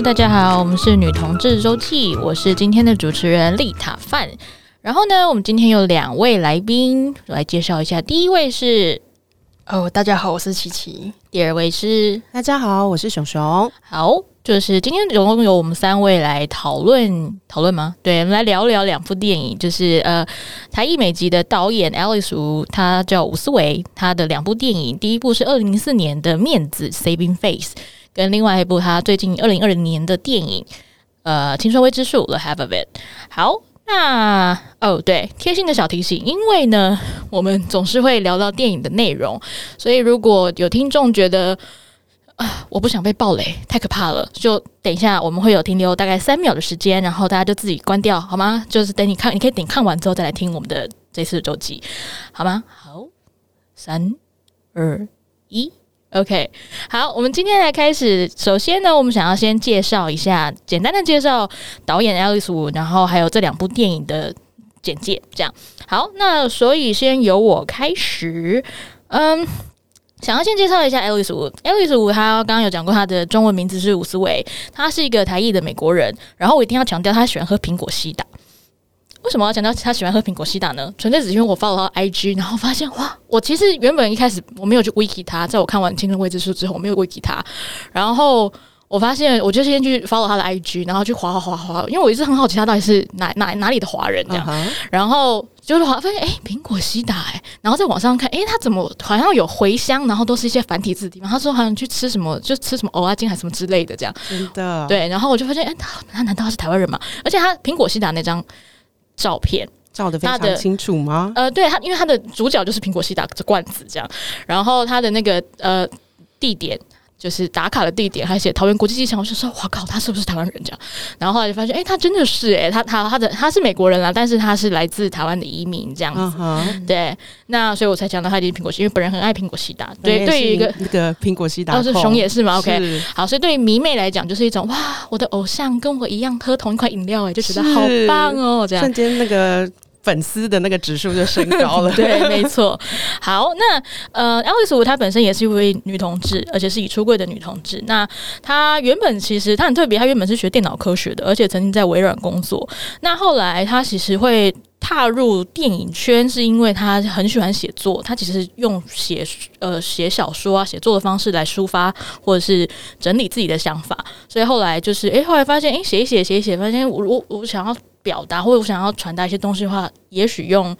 Hello，大家好，我们是女同志周记，我是今天的主持人丽塔范。然后呢，我们今天有两位来宾来介绍一下。第一位是哦，大家好，我是琪琪。第二位是大家好，我是熊熊。好。就是今天总共有我们三位来讨论讨论吗？对，我们来聊聊两部电影，就是呃台艺美籍的导演 Alice 他叫伍思维，他的两部电影，第一部是二零零四年的《面子》（Saving Face），跟另外一部他最近二零二零年的电影呃《青春未知数》（The Half of It）。好，那哦对，贴心的小提醒，因为呢我们总是会聊到电影的内容，所以如果有听众觉得。啊！我不想被暴雷，太可怕了。就等一下，我们会有停留大概三秒的时间，然后大家就自己关掉，好吗？就是等你看，你可以点看完之后再来听我们的这次的周记，好吗？好，三二一，OK。好，我们今天来开始。首先呢，我们想要先介绍一下，简单的介绍导演 Alice Wu，然后还有这两部电影的简介。这样好，那所以先由我开始，嗯。想要先介绍一下 Alice Wu，Alice Wu 他刚刚有讲过，他的中文名字是伍思维，他是一个台裔的美国人。然后我一定要强调，他喜欢喝苹果西打。为什么要讲到他喜欢喝苹果西打呢？纯粹只是因为我 follow 他 IG，然后发现哇，我其实原本一开始我没有去 wiki 他，在我看完《青春未知数》之后，我没有 wiki 他，然后。我发现，我就先去 follow 他的 IG，然后去划划划划，因为我一直很好奇他到底是哪哪哪里的华人这样。Uh huh. 然后就是划发现，哎、欸，苹果西打哎、欸，然后在网上看，哎、欸，他怎么好像有回乡，然后都是一些繁体字的地方。他说好像去吃什么，就吃什么蚵仔煎还是什么之类的这样。真的。对，然后我就发现，哎、欸，他他难道他是台湾人吗？而且他苹果西打那张照片照的非常清楚吗？呃，对他，因为他的主角就是苹果西打这罐子这样，然后他的那个呃地点。就是打卡的地点，还写桃园国际机场。我就说，哇靠，他是不是台湾人？这样，然后后来就发现，哎、欸，他真的是哎、欸，他他他的他是美国人啦，但是他是来自台湾的移民这样子。Uh huh. 对，那所以我才讲到他一定苹果西，因为本人很爱苹果西达。对，对于一个那个苹果西达，哦，是熊也是嘛？OK，好，所以对于迷妹来讲，就是一种哇，我的偶像跟我一样喝同一款饮料，哎，就觉得好棒哦，这样瞬间那个。粉丝的那个指数就升高了，对，没错。好，那呃，Alice 她本身也是一位女同志，而且是已出柜的女同志。那她原本其实她很特别，她原本是学电脑科学的，而且曾经在微软工作。那后来她其实会踏入电影圈，是因为她很喜欢写作。她其实用写呃写小说啊、写作的方式来抒发或者是整理自己的想法。所以后来就是，哎，后来发现，哎，写一写，写一写，发现我我我想要。表达或者我想要传达一些东西的话，也许用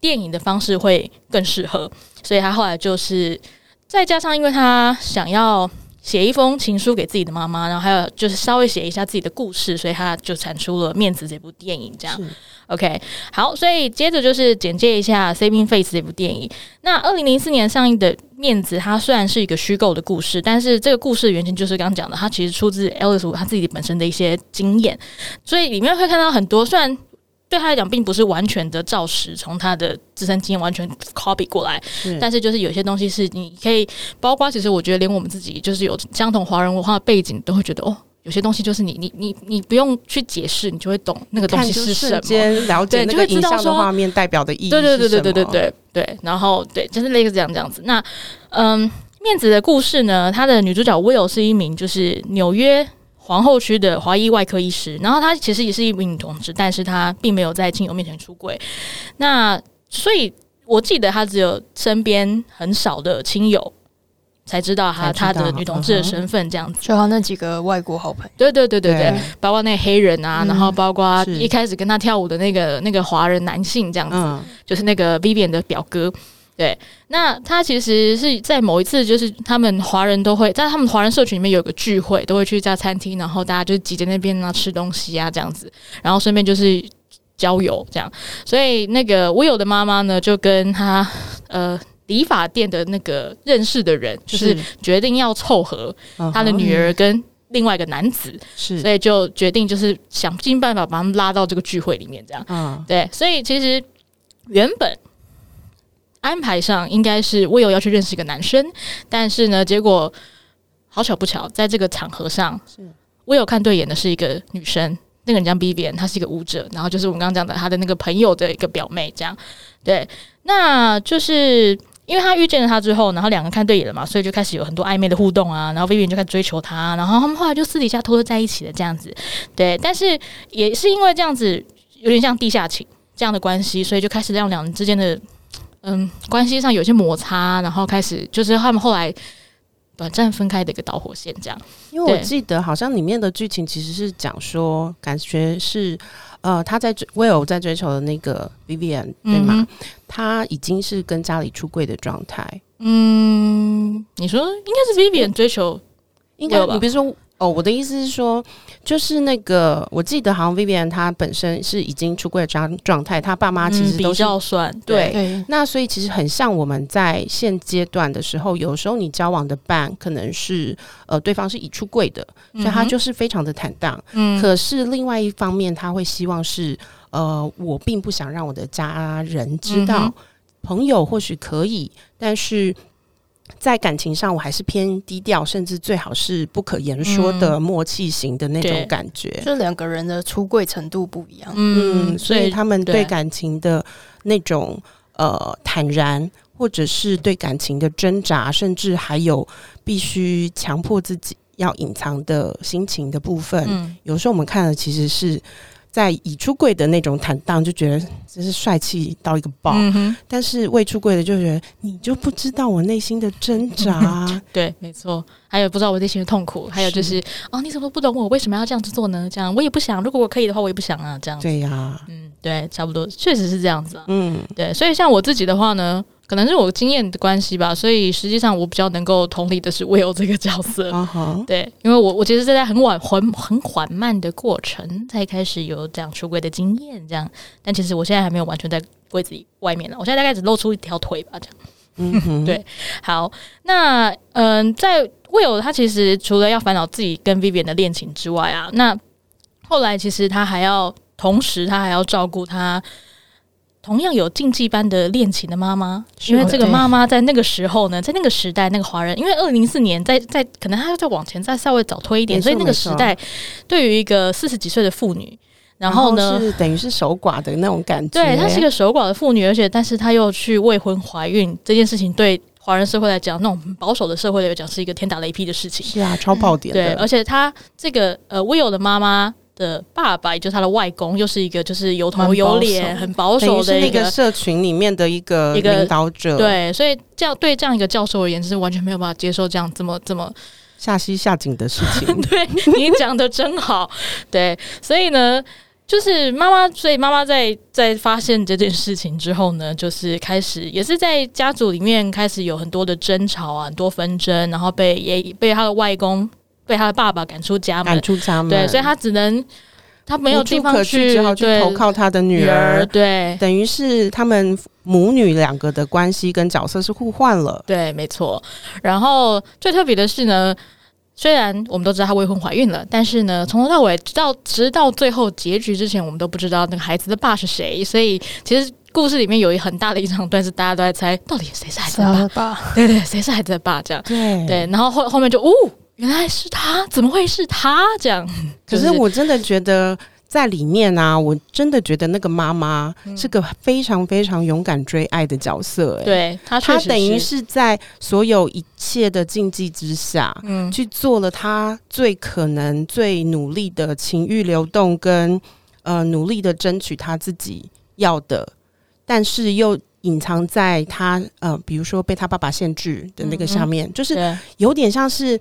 电影的方式会更适合。所以他后来就是再加上，因为他想要写一封情书给自己的妈妈，然后还有就是稍微写一下自己的故事，所以他就产出了《面子》这部电影。这样，OK，好，所以接着就是简介一下《Saving Face》这部电影。那二零零四年上映的《面子》，它虽然是一个虚构的故事，但是这个故事的原型就是刚刚讲的，它其实出自 Alice 他自己本身的一些经验，所以里面会看到很多，虽然对他来讲并不是完全的照实，从他的自身经验完全 copy 过来，是但是就是有些东西是你可以，包括其实我觉得连我们自己就是有相同华人文化的背景，都会觉得哦，有些东西就是你你你你不用去解释，你就会懂那个东西是什么，了解那个影像的画面代表的意义，对对对对对对对。对，然后对，就是类似这样这样子。那嗯，面子的故事呢，它的女主角 Will 是一名就是纽约皇后区的华裔外科医师，然后她其实也是一名女同志，但是她并没有在亲友面前出柜。那所以我记得她只有身边很少的亲友才知道她她的女同志的身份，这样子。就他那几个外国好朋友，对对对对对，对包括那黑人啊，嗯、然后包括一开始跟她跳舞的那个那个华人男性这样子。嗯就是那个 Vivian 的表哥，对，那他其实是在某一次，就是他们华人都会在他们华人社群里面有个聚会，都会去一家餐厅，然后大家就挤在那边啊吃东西啊这样子，然后顺便就是交友这样，所以那个 Will 的妈妈呢，就跟他呃理发店的那个认识的人，就是决定要凑合他的女儿跟另外一个男子，是，所以就决定就是想尽办法把他们拉到这个聚会里面这样，嗯，对，所以其实。原本安排上应该是 Will 要去认识一个男生，但是呢，结果好巧不巧，在这个场合上，Will 看对眼的是一个女生，那个人叫 Vivian，她是一个舞者，然后就是我们刚刚讲的他的那个朋友的一个表妹，这样对，那就是因为他遇见了她之后，然后两个看对眼了嘛，所以就开始有很多暧昧的互动啊，然后 Vivian 就开始追求他，然后他们后来就私底下偷偷在一起了这样子。对，但是也是因为这样子有点像地下情这样的关系，所以就开始让两人之间的嗯关系上有些摩擦，然后开始就是他们后来。短暂分开的一个导火线，这样。因为我记得好像里面的剧情其实是讲说，感觉是呃他在追 Will 在追求的那个 Vivian 对吗？嗯、他已经是跟家里出柜的状态。嗯，你说应该是 Vivian 追求，应该你比如说。哦，我的意思是说，就是那个，我记得好像 Vivian 她本身是已经出柜的状状态，她爸妈其实都是、嗯、比较算对，对。那所以其实很像我们在现阶段的时候，有时候你交往的伴可能是呃对方是已出柜的，所以他就是非常的坦荡。嗯。可是另外一方面，他会希望是呃，我并不想让我的家人知道，嗯、朋友或许可以，但是。在感情上，我还是偏低调，甚至最好是不可言说的默契型的那种感觉。就两个人的出柜程度不一样，嗯，所以他们对感情的那种呃坦然，或者是对感情的挣扎，甚至还有必须强迫自己要隐藏的心情的部分，嗯，有时候我们看的其实是。在已出柜的那种坦荡，就觉得真是帅气到一个爆。嗯、但是未出柜的就觉得你就不知道我内心的挣扎。对，没错。还有不知道我内心的痛苦。还有就是，哦，你怎么不懂我为什么要这样子做呢？这样我也不想。如果我可以的话，我也不想啊。这样子。对呀、啊。嗯，对，差不多，确实是这样子、啊。嗯，对。所以像我自己的话呢。可能是我经验的关系吧，所以实际上我比较能够同理的是 Will 这个角色，uh -huh. 对，因为我我其实是在很晚很很缓慢的过程才开始有这样出柜的经验，这样，但其实我现在还没有完全在柜子里外面呢，我现在大概只露出一条腿吧，这样，嗯、uh. 对，好，那嗯、呃，在 Will 他其实除了要烦恼自己跟 Vivian 的恋情之外啊，那后来其实他还要同时他还要照顾他。同样有禁忌般的恋情的妈妈，因为这个妈妈在那个时候呢，在那个时代，那个华人，因为二零零四年在在，可能她要再往前再稍微早推一点，所以那个时代对于一个四十几岁的妇女，然后呢，后是等于是守寡的那种感觉。对，她是一个守寡的妇女，而且但是她又去未婚怀孕这件事情，对华人社会来讲，那种保守的社会来讲，是一个天打雷劈的事情。是啊，超爆点。对，而且她这个呃，Will 的妈妈。的爸爸，也就是他的外公，又是一个就是有头有脸、很保守的一个社群里面的一个一个领导者。对，所以这样对这样一个教授而言，是完全没有办法接受这样这么这么下西下井的事情。对，你讲的真好。对，所以呢，就是妈妈，所以妈妈在在发现这件事情之后呢，就是开始也是在家族里面开始有很多的争吵啊，很多纷争，然后被也被他的外公。被他的爸爸赶出家门，赶出家门，对，所以他只能，他没有地方去，只好去投靠他的女儿，对，等于是他们母女两个的关系跟角色是互换了，对，没错。然后最特别的是呢，虽然我们都知道她未婚怀孕了，但是呢，从头到尾直到直到最后结局之前，我们都不知道那个孩子的爸是谁。所以其实故事里面有一很大的一场段是大家都在猜，到底谁是孩子的爸？爸对，对对，谁是孩子的爸？这样对对，然后后后面就哦。原来是他，怎么会是他这样？可是我真的觉得在里面啊，我真的觉得那个妈妈是个非常非常勇敢追爱的角色，欸。对，她她等于是在所有一切的禁忌之下，嗯，去做了她最可能、最努力的情欲流动，跟呃努力的争取她自己要的，但是又隐藏在她呃，比如说被她爸爸限制的那个下面，嗯，就是有点像是。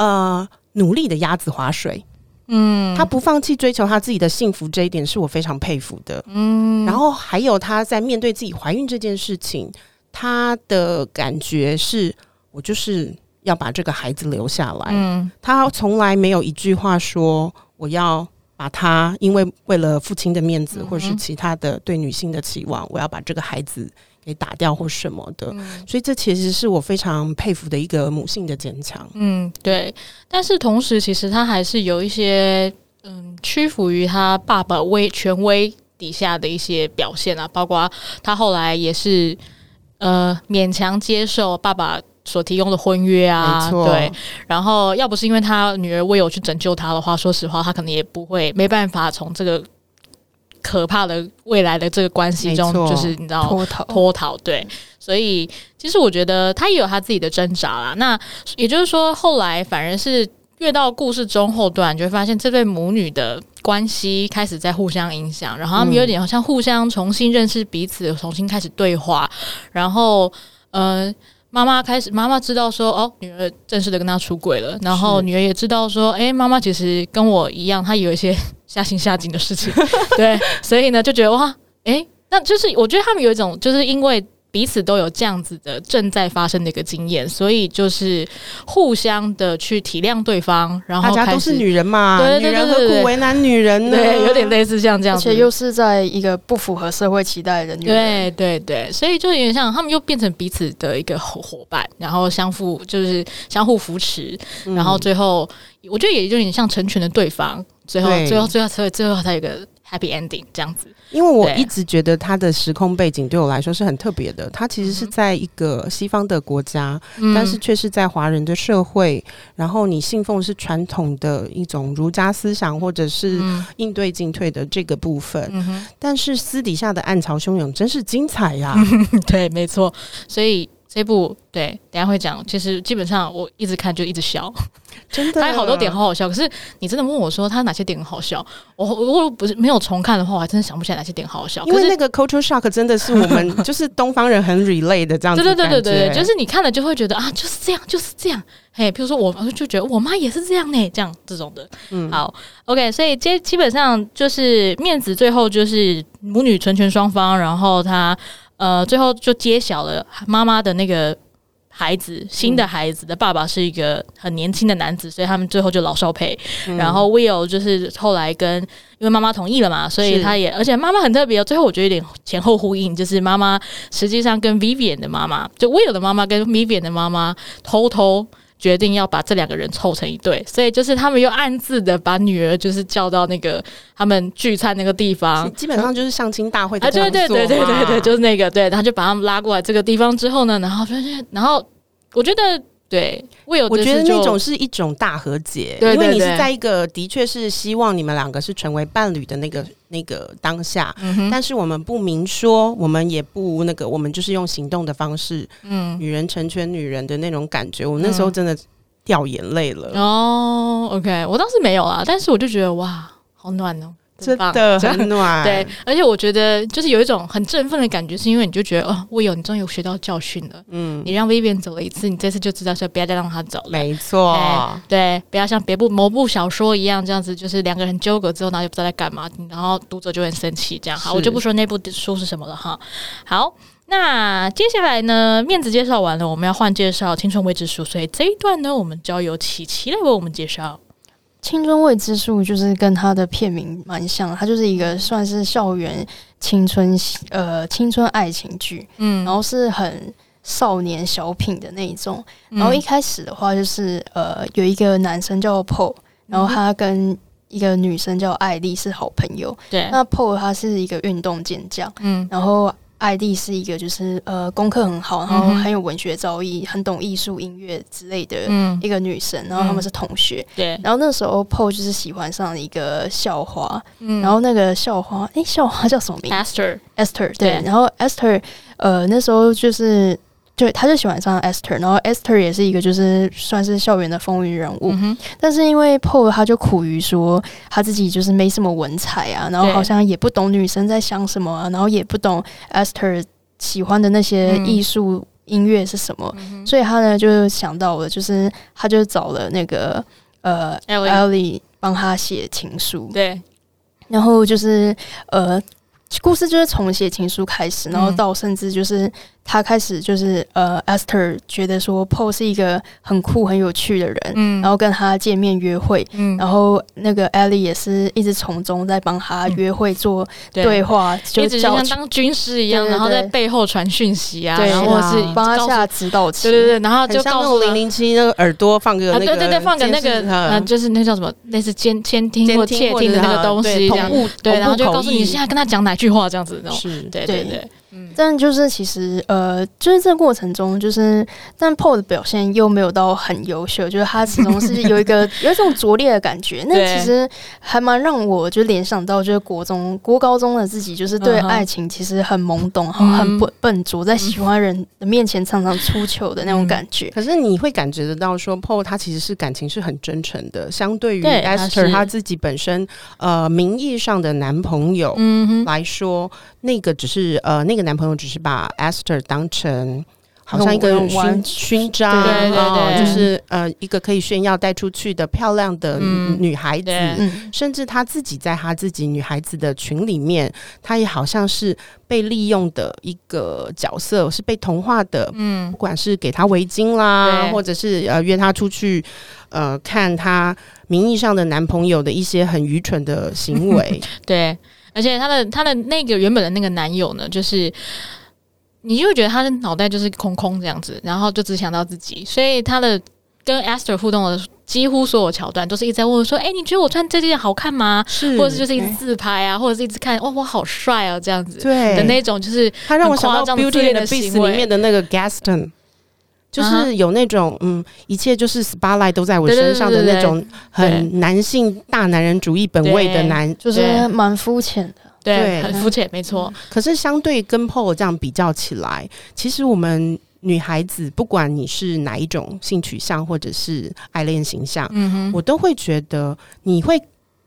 呃，努力的鸭子划水，嗯，他不放弃追求他自己的幸福，这一点是我非常佩服的，嗯。然后还有他在面对自己怀孕这件事情，他的感觉是我就是要把这个孩子留下来，嗯。他从来没有一句话说我要把他，因为为了父亲的面子，或者是其他的对女性的期望，我要把这个孩子。给打掉或什么的，嗯，所以这其实是我非常佩服的一个母性的坚强。嗯，对。但是同时，其实他还是有一些嗯屈服于他爸爸威权威底下的一些表现啊，包括他后来也是呃勉强接受爸爸所提供的婚约啊，对。然后要不是因为他女儿 Will 去拯救他的话，说实话，他可能也不会没办法从这个。可怕的未来的这个关系中，就是你知道脱逃脱逃。对，所以其实我觉得他也有他自己的挣扎啦。那也就是说，后来反而是越到故事中后段，就会发现这对母女的关系开始在互相影响，然后他们有点好像互相重新认识彼此，重新开始对话，然后呃。妈妈开始，妈妈知道说，哦，女儿正式的跟他出轨了，然后女儿也知道说，哎，妈妈其实跟我一样，她有一些 下心下井的事情，对，所以呢，就觉得哇，哎，那就是我觉得他们有一种，就是因为。彼此都有这样子的正在发生的一个经验，所以就是互相的去体谅对方，然后大家都是女人嘛，对对对对，女人何苦为难女人呢？对，有点类似像这样子，而且又是在一个不符合社会期待的女人，对对对，所以就有点像他们又变成彼此的一个伙伙伴，然后相互就是相互扶持，嗯、然后最后我觉得也就有点像成全了对方，最后最后最后最后最后才有一个 happy ending 这样子。因为我一直觉得它的时空背景对我来说是很特别的，它其实是在一个西方的国家，嗯、但是却是在华人的社会。然后你信奉是传统的一种儒家思想，或者是应对进退的这个部分，嗯、但是私底下的暗潮汹涌真是精彩呀！对，没错，所以。这部对，等下会讲。其实基本上我一直看就一直笑，真的，他有好多点好好笑。可是你真的问我说他哪些点很好笑，我如果不是没有重看的话，我还真的想不起来哪些点好好笑。因为那个 culture shock 真的是我们 就是东方人很 relate 的这样子。对对对对对，就是你看了就会觉得啊，就是这样，就是这样。嘿，比如说我就觉得我妈也是这样呢，这样这种的。嗯，好，OK。所以这基本上就是面子，最后就是母女成全双方，然后他。呃，最后就揭晓了妈妈的那个孩子，新的孩子的爸爸是一个很年轻的男子，所以他们最后就老少配。嗯、然后 Will 就是后来跟，因为妈妈同意了嘛，所以他也，而且妈妈很特别哦。最后我觉得有点前后呼应，就是妈妈实际上跟 Vivian 的妈妈，就 Will 的妈妈跟 Vivian 的妈妈偷偷。决定要把这两个人凑成一对，所以就是他们又暗自的把女儿就是叫到那个他们聚餐那个地方，基本上就是相亲大会的。啊，对对对对对对，就是那个对，然后就把他们拉过来这个地方之后呢，然后然后我觉得。对，我有，我觉得那种是一种大和解，因为你是在一个的确是希望你们两个是成为伴侣的那个那个当下，嗯、但是我们不明说，我们也不那个，我们就是用行动的方式，嗯，女人成全女人的那种感觉，我那时候真的掉眼泪了。嗯、哦，OK，我当时没有啦，但是我就觉得哇，好暖哦。真的很暖，对，而且我觉得就是有一种很振奋的感觉，是因为你就觉得哦，我有你终于有学到教训了，嗯，你让 Vivian 走了一次，你这次就知道说不要再让他走了，没错，对，不要像别部某部小说一样这样子，就是两个人纠葛之后，然后就不知道在干嘛，然后读者就很生气，这样好，我就不说那部书是什么了哈。好，那接下来呢，面子介绍完了，我们要换介绍青春未知数，所以这一段呢，我们交由琪琪来为我们介绍。青春未知数就是跟他的片名蛮像，它就是一个算是校园青春呃青春爱情剧，嗯，然后是很少年小品的那一种。然后一开始的话就是呃有一个男生叫 Paul，然后他跟一个女生叫艾丽是好朋友。对，那 Paul 他是一个运动健将，嗯，然后。艾丽是一个就是呃功课很好，然后很有文学造诣，很懂艺术、音乐之类的一个女生。然后他们是同学，对。然后那时候 Paul 就是喜欢上了一个校花，然后那个校花，诶，校花叫什么名？Esther，Esther，对。然后 Esther，呃，那时候就是。对，他就喜欢上 Esther，然后 Esther 也是一个就是算是校园的风云人物，嗯、但是因为 Paul 他就苦于说他自己就是没什么文采啊，然后好像也不懂女生在想什么啊，然后也不懂 Esther 喜欢的那些艺术音乐是什么，嗯、所以他呢就想到了，就是他就找了那个呃 Ellie 帮他写情书，对，然后就是呃故事就是从写情书开始，然后到甚至就是。他开始就是呃，Esther 觉得说 Paul 是一个很酷很有趣的人，嗯，然后跟他见面约会，嗯，然后那个 Ellie 也是一直从中在帮他约会做对。话，就一直像当军师一样，然后在背后传讯息啊，然后是帮他下指导棋，对对对，然后就告诉零零七那个耳朵放个那个，对对对，放个那个呃，就是那叫什么类似监监听或窃听的那个东西，这样，对，然后就告诉你现在跟他讲哪句话这样子，是，对对对。嗯，但就是其实呃，就是这个过程中，就是但 Paul 的表现又没有到很优秀，就是他始终是有一个 有一种拙劣的感觉。那其实还蛮让我就联想到，就是国中、国高中的自己，就是对爱情其实很懵懂，嗯、很笨笨拙，在喜欢人的面前常常出糗的那种感觉。嗯、可是你会感觉得到，说 Paul 他其实是感情是很真诚的，相对于 Esther 他，他自己本身呃名义上的男朋友来说，嗯、那个只是呃那个。男朋友只是把 Esther 当成好像一个勋勋章，对对对，哦、就是呃一个可以炫耀带出去的漂亮的女孩子，嗯、甚至她自己在她自己女孩子的群里面，她也好像是被利用的一个角色，是被同化的。嗯，不管是给她围巾啦，或者是呃约她出去呃看她名义上的男朋友的一些很愚蠢的行为，对。而且他的他的那个原本的那个男友呢，就是你就会觉得他的脑袋就是空空这样子，然后就只想到自己，所以他的跟 Esther 互动的几乎所有桥段都是一直在问我说：“哎、欸，你觉得我穿这件好看吗？”是，或者是就是一直自拍啊，或者是一直看哦，我好帅啊这样子，对的那种，就是他让我想到 Beauty and the Beast 里面的那个 Gaston。就是有那种嗯，一切就是 spotlight 都在我身上的那种很男性大男人主义本位的男，就是蛮肤浅的，对，对很肤浅，没错。可是相对跟 Paul 这样比较起来，其实我们女孩子，不管你是哪一种性取向或者是爱恋形象，嗯哼，我都会觉得你会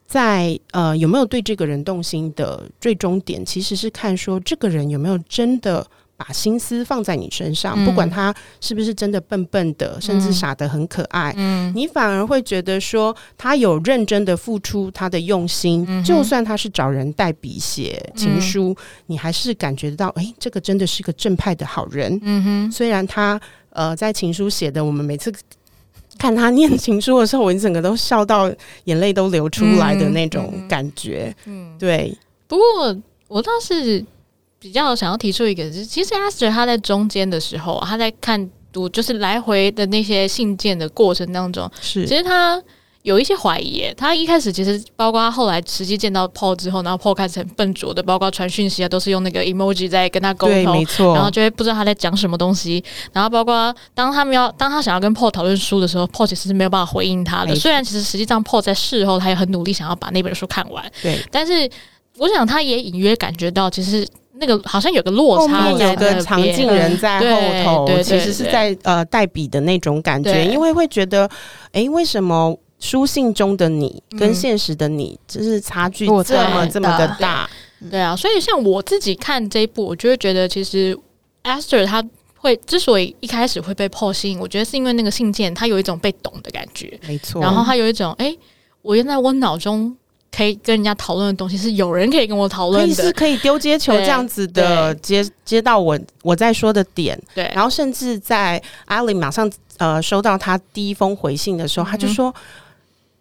在呃有没有对这个人动心的最终点，其实是看说这个人有没有真的。把心思放在你身上，嗯、不管他是不是真的笨笨的，甚至傻得很可爱，嗯，你反而会觉得说他有认真的付出他的用心，嗯、就算他是找人代笔写情书，嗯、你还是感觉得到，哎、欸，这个真的是个正派的好人。嗯哼，虽然他呃在情书写的，我们每次看他念情书的时候，我一整个都笑到眼泪都流出来的那种感觉。嗯，对。不过我倒是。比较想要提出一个，是其实 Esther 他在中间的时候，他在看读就是来回的那些信件的过程当中，是其实他有一些怀疑。他一开始其实包括他后来实际见到 Paul 之后，然后 Paul 开始很笨拙的，包括传讯息啊，都是用那个 emoji 在跟他沟通，没错。然后就会不知道他在讲什么东西。然后包括当他们要当他想要跟 Paul 讨论书的时候，Paul 其实是没有办法回应他的。虽然其实实际上 Paul 在事后他也很努力想要把那本书看完，对。但是我想他也隐约感觉到，其实。那个好像有个落差，有个藏镜人在后头，其实是在呃代笔的那种感觉，因为会觉得，哎、欸，为什么书信中的你跟现实的你就是差距这么这么的大？对啊，所以像我自己看这一部，我就会觉得，其实 Esther 他会之所以一开始会被吸引，我觉得是因为那个信件，他有一种被懂的感觉，没错错。然后他有一种，哎、欸，我原来我脑中。可以跟人家讨论的东西是有人可以跟我讨论的，是可以丢接球这样子的接接到我我在说的点，对，然后甚至在 Ally 马上呃收到他第一封回信的时候，嗯、他就说，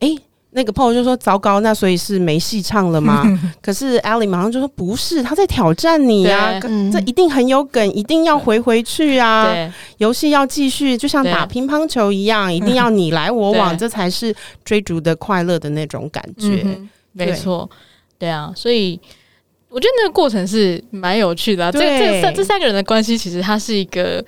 哎、欸，那个 Paul 就说糟糕，那所以是没戏唱了吗？可是 Ally 马上就说不是，他在挑战你啊，对。这一定很有梗，一定要回回去啊，游戏要继续，就像打乒乓球一样，一定 要你来我往，这才是追逐的快乐的那种感觉。嗯没错，对啊，所以我觉得那个过程是蛮有趣的啊。这这三这三个人的关系，其实它是一个，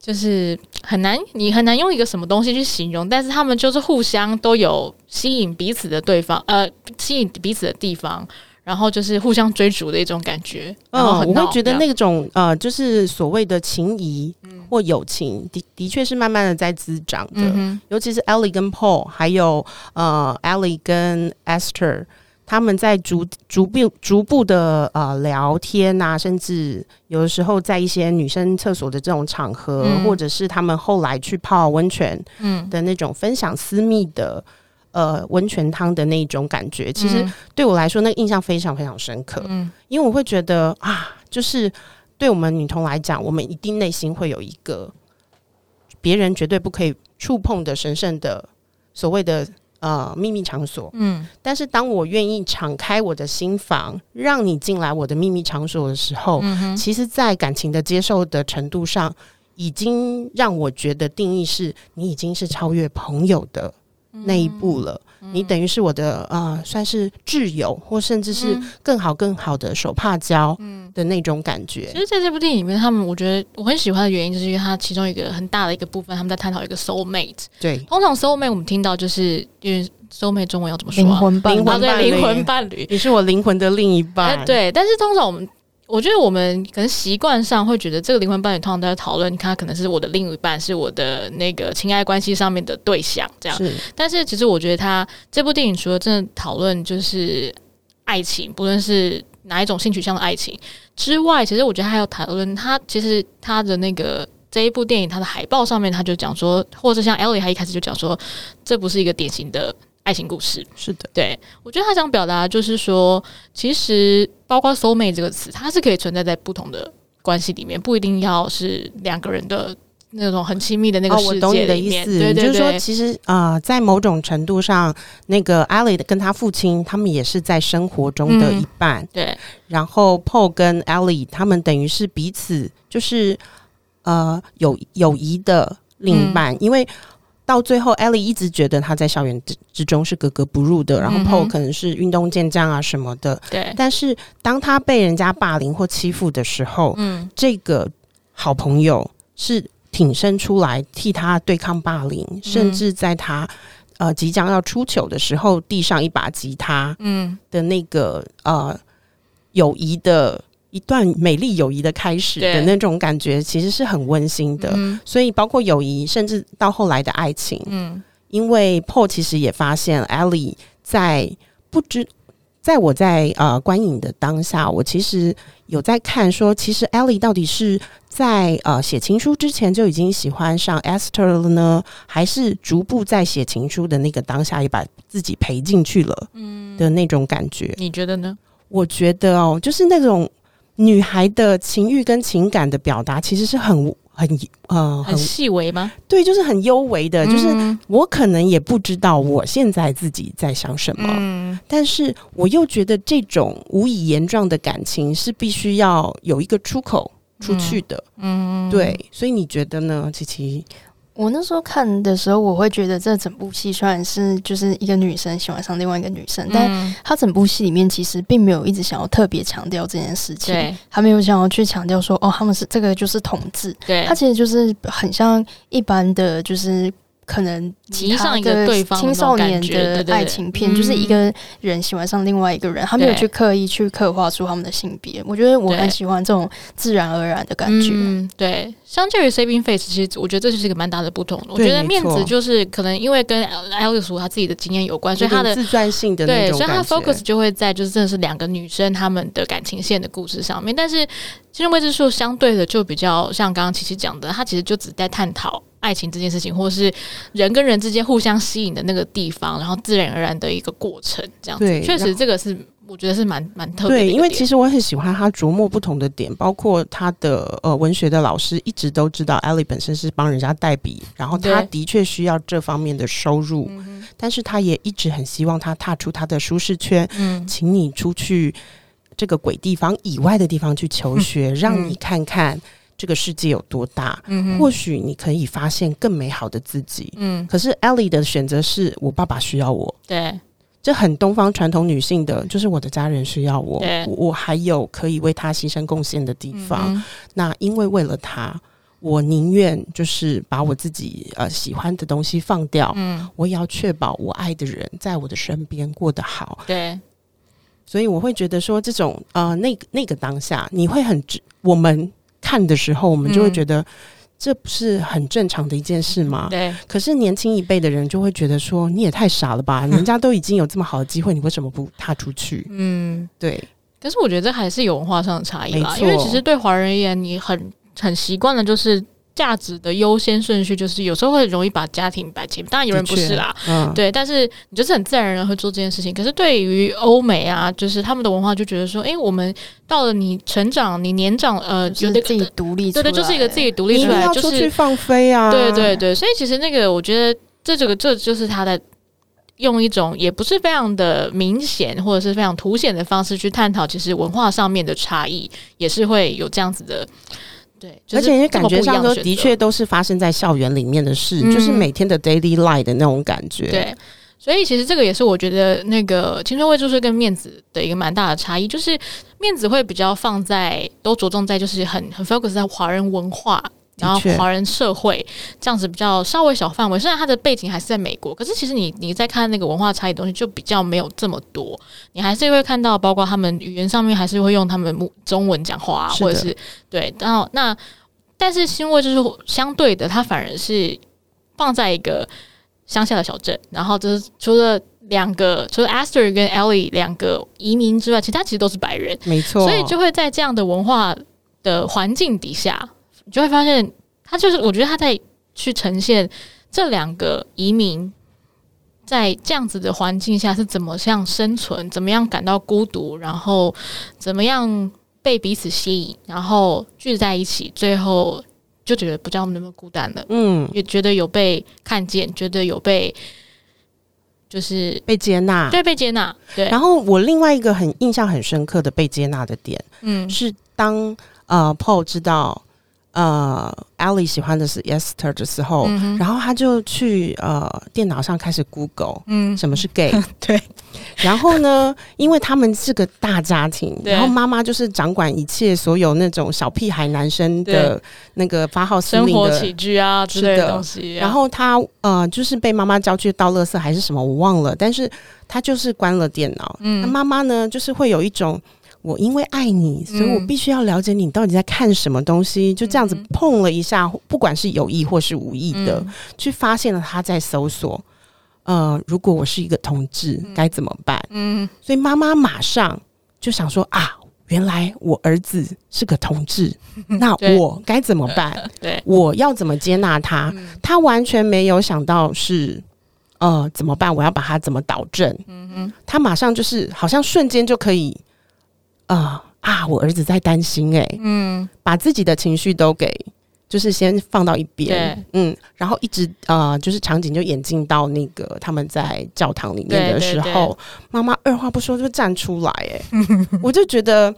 就是很难，你很难用一个什么东西去形容，但是他们就是互相都有吸引彼此的对方，呃，吸引彼此的地方，然后就是互相追逐的一种感觉。嗯，我会觉得那种呃，就是所谓的情谊或友情，的的确是慢慢的在滋长的。嗯、尤其是 Ellie 跟 Paul，还有呃 Ellie 跟 Esther，他们在逐逐步逐步的呃聊天啊，甚至有的时候在一些女生厕所的这种场合，嗯、或者是他们后来去泡温泉，嗯的那种分享私密的呃温泉汤的那种感觉，其实对我来说，那个印象非常非常深刻。嗯，因为我会觉得啊，就是。对我们女童来讲，我们一定内心会有一个别人绝对不可以触碰的神圣的所谓的呃秘密场所。嗯，但是当我愿意敞开我的心房，让你进来我的秘密场所的时候，嗯，其实，在感情的接受的程度上，已经让我觉得定义是你已经是超越朋友的那一步了。嗯、你等于是我的呃，算是挚友，或甚至是更好更好的手帕交的那种感觉。其实，在这部电影里面，他们我觉得我很喜欢的原因，就是因为它其中一个很大的一个部分，他们在探讨一个 soul mate。对，通常 soul mate 我们听到就是因为 soul mate 中文要怎么说、啊？灵魂伴侣，灵魂伴侣，你是我灵魂的另一半。欸、对，但是通常我们。我觉得我们可能习惯上会觉得这个灵魂伴侣通常都在讨论，他可能是我的另一半，是我的那个情爱关系上面的对象这样。是，但是其实我觉得他这部电影除了真的讨论就是爱情，不论是哪一种性取向的爱情之外，其实我觉得还有讨论他其实他的那个这一部电影，他的海报上面他就讲说，或者像 Ellie 他一开始就讲说，这不是一个典型的。爱情故事是的，对，我觉得他想表达就是说，其实包括 “soul mate” 这个词，它是可以存在在不同的关系里面，不一定要是两个人的那种很亲密的那个世界。哦，我懂你的意思，对对对，就是说，其实啊、呃，在某种程度上，那个 Ellie 跟他父亲，他们也是在生活中的一半。嗯、对，然后 Paul 跟 Ellie 他们等于是彼此就是呃有友谊的另一半，嗯、因为。到最后，Ellie 一直觉得他在校园之之中是格格不入的，然后 Paul 可能是运动健将啊什么的。对。但是当他被人家霸凌或欺负的时候，嗯，这个好朋友是挺身出来替他对抗霸凌，嗯、甚至在他呃即将要出糗的时候递上一把吉他，嗯的那个呃友谊的。一段美丽友谊的开始的那种感觉，其实是很温馨的。嗯、所以，包括友谊，甚至到后来的爱情，嗯，因为 Paul 其实也发现 Ellie 在不知，在我在呃观影的当下，我其实有在看说，其实 Ellie 到底是在呃写情书之前就已经喜欢上 Esther 了呢，还是逐步在写情书的那个当下也把自己赔进去了？嗯，的那种感觉，你觉得呢？我觉得哦，就是那种。女孩的情欲跟情感的表达，其实是很很呃很细微吗？对，就是很幽微的。嗯、就是我可能也不知道我现在自己在想什么，嗯、但是我又觉得这种无以言状的感情是必须要有一个出口出去的。嗯，对。所以你觉得呢，琦琦？我那时候看的时候，我会觉得这整部戏虽然是就是一个女生喜欢上另外一个女生，嗯、但她整部戏里面其实并没有一直想要特别强调这件事情，对，她没有想要去强调说哦，他们是这个就是同志，对，她其实就是很像一般的就是。可能其他的青少年的爱情片，就是一个人喜欢上另外一个人，他没有去刻意去刻画出他们的性别。我觉得我很喜欢这种自然而然的感觉。嗯，对。相较于 Saving Face，其实我觉得这就是一个蛮大的不同。我觉得面子就是可能因为跟 Alex 他自己的经验有关，所以他的自传性的对，所以他 focus 就会在就是真的是两个女生她们的感情线的故事上面。但是《青春未知数》相对的就比较像刚刚琪琪讲的，他其实就只在探讨。爱情这件事情，或是人跟人之间互相吸引的那个地方，然后自然而然的一个过程，这样子，确实这个是我觉得是蛮蛮特别的。对，因为其实我很喜欢他琢磨不同的点，包括他的呃文学的老师一直都知道，Ellie 本身是帮人家代笔，然后他的确需要这方面的收入，但是他也一直很希望他踏出他的舒适圈，嗯，请你出去这个鬼地方以外的地方去求学，嗯、让你看看。这个世界有多大？嗯，或许你可以发现更美好的自己。嗯，可是 Ellie 的选择是我爸爸需要我。对，这很东方传统女性的，就是我的家人需要我。对，我还有可以为他牺牲贡献的地方。嗯、那因为为了他，我宁愿就是把我自己呃喜欢的东西放掉。嗯，我也要确保我爱的人在我的身边过得好。对，所以我会觉得说，这种呃那个那个当下，你会很我们。看的时候，我们就会觉得这不是很正常的一件事吗？对。可是年轻一辈的人就会觉得说，你也太傻了吧！人家都已经有这么好的机会，你为什么不踏出去？嗯，对。但是我觉得这还是有文化上的差异啦，因为其实对华人而言，你很很习惯的就是。价值的优先顺序就是有时候会容易把家庭摆前，当然有人不是啦，嗯，对，但是你就是很自然而然会做这件事情。可是对于欧美啊，就是他们的文化就觉得说，哎、欸，我们到了你成长、你年长，呃，有的自己独立，对对，就是一个自己独立出来，就是放飞啊，对对对。所以其实那个，我觉得这这个这就是他的用一种也不是非常的明显或者是非常凸显的方式去探讨，其实文化上面的差异也是会有这样子的。对，就是、而且也感觉上说，的确都是发生在校园里面的事，嗯、就是每天的 daily life 的那种感觉。对，所以其实这个也是我觉得那个青春未就是跟面子的一个蛮大的差异，就是面子会比较放在都着重在就是很很 focus 在华人文化。然后华人社会这样子比较稍微小范围，虽然它的背景还是在美国，可是其实你你在看那个文化差异东西就比较没有这么多，你还是会看到，包括他们语言上面还是会用他们中文讲话，啊或者是对，然后那但是因为就是相对的，它反而是放在一个乡下的小镇，然后就是除了两个除了 Esther 跟 Ellie 两个移民之外，其他其实都是白人，没错，所以就会在这样的文化的环境底下。你就会发现，他就是我觉得他在去呈现这两个移民在这样子的环境下是怎么样生存，怎么样感到孤独，然后怎么样被彼此吸引，然后聚在一起，最后就觉得不叫那么孤单了。嗯，也觉得有被看见，觉得有被就是被接纳，对，被接纳。对。然后我另外一个很印象很深刻的被接纳的点，嗯，是当呃 Paul 知道。呃 allie 喜欢的是 Esther 的时候，嗯、然后他就去呃电脑上开始 Google，嗯，什么是 gay？对。然后呢，因为他们是个大家庭，然后妈妈就是掌管一切所有那种小屁孩男生的那个发号施令的生活起居啊之类的东西、啊。然后他呃，就是被妈妈叫去倒垃圾还是什么，我忘了。但是他就是关了电脑。嗯，那妈妈呢，就是会有一种。我因为爱你，所以我必须要了解你到底在看什么东西。嗯、就这样子碰了一下，不管是有意或是无意的，嗯、去发现了他在搜索。呃，如果我是一个同志，该怎么办？嗯，所以妈妈马上就想说啊，原来我儿子是个同志，那我该怎么办？对，我要怎么接纳他？嗯、他完全没有想到是呃怎么办？我要把他怎么导正？嗯哼，他马上就是好像瞬间就可以。啊、呃、啊！我儿子在担心诶、欸，嗯，把自己的情绪都给，就是先放到一边，对嗯，然后一直呃，就是场景就演进到那个他们在教堂里面的时候，妈妈二话不说就站出来、欸，诶，我就觉得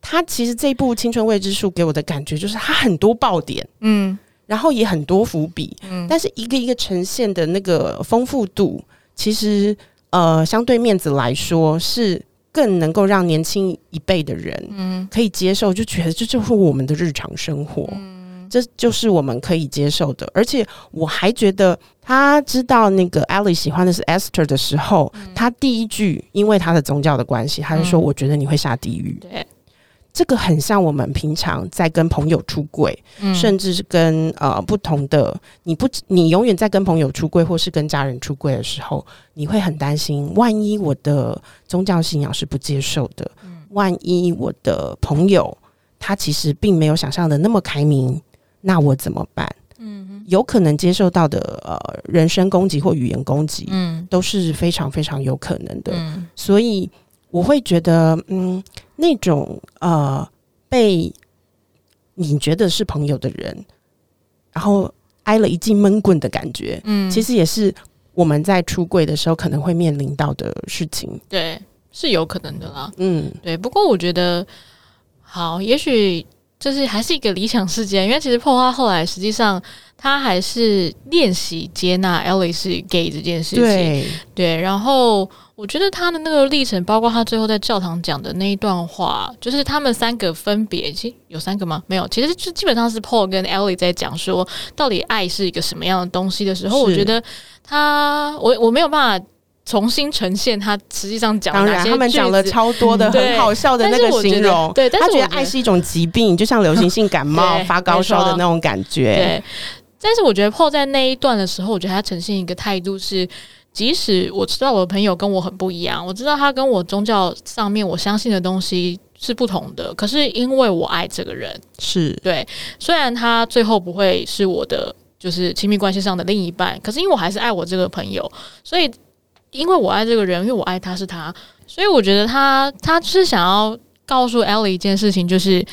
他其实这部《青春未知数》给我的感觉就是他很多爆点，嗯，然后也很多伏笔，嗯，但是一个一个呈现的那个丰富度，其实呃，相对面子来说是。更能够让年轻一辈的人，嗯，可以接受，就觉得这就是我们的日常生活，嗯，这就是我们可以接受的。而且我还觉得，他知道那个 Ellie 喜欢的是 Esther 的时候，嗯，他第一句因为他的宗教的关系，他就说：“我觉得你会下地狱。”对。这个很像我们平常在跟朋友出柜，嗯、甚至是跟呃不同的，你不，你永远在跟朋友出柜，或是跟家人出柜的时候，你会很担心，万一我的宗教信仰是不接受的，嗯、万一我的朋友他其实并没有想象的那么开明，那我怎么办？嗯，有可能接受到的呃人身攻击或语言攻击，嗯，都是非常非常有可能的，嗯、所以。我会觉得，嗯，那种呃，被你觉得是朋友的人，然后挨了一记闷棍的感觉，嗯，其实也是我们在出柜的时候可能会面临到的事情。对，是有可能的啦。嗯，对。不过我觉得，好，也许就是还是一个理想世界，因为其实 Paul 他后来实际上他还是练习接纳 Ellie 是 gay 这件事情。对，对，然后。我觉得他的那个历程，包括他最后在教堂讲的那一段话，就是他们三个分别，其实有三个吗？没有，其实就基本上是 Paul 跟 Ellie 在讲说，到底爱是一个什么样的东西的时候，我觉得他，我我没有办法重新呈现他实际上讲的。当然，他们讲了超多的很好笑的那个形容，对，但是他觉得爱是一种疾病，就像流行性感冒、发高烧的那种感觉。对，但是我觉得 Paul 在那一段的时候，我觉得他呈现一个态度是。即使我知道我的朋友跟我很不一样，我知道他跟我宗教上面我相信的东西是不同的，可是因为我爱这个人，是对。虽然他最后不会是我的就是亲密关系上的另一半，可是因为我还是爱我这个朋友，所以因为我爱这个人，因为我爱他是他，所以我觉得他他是想要告诉 Ellie 一件事情，就是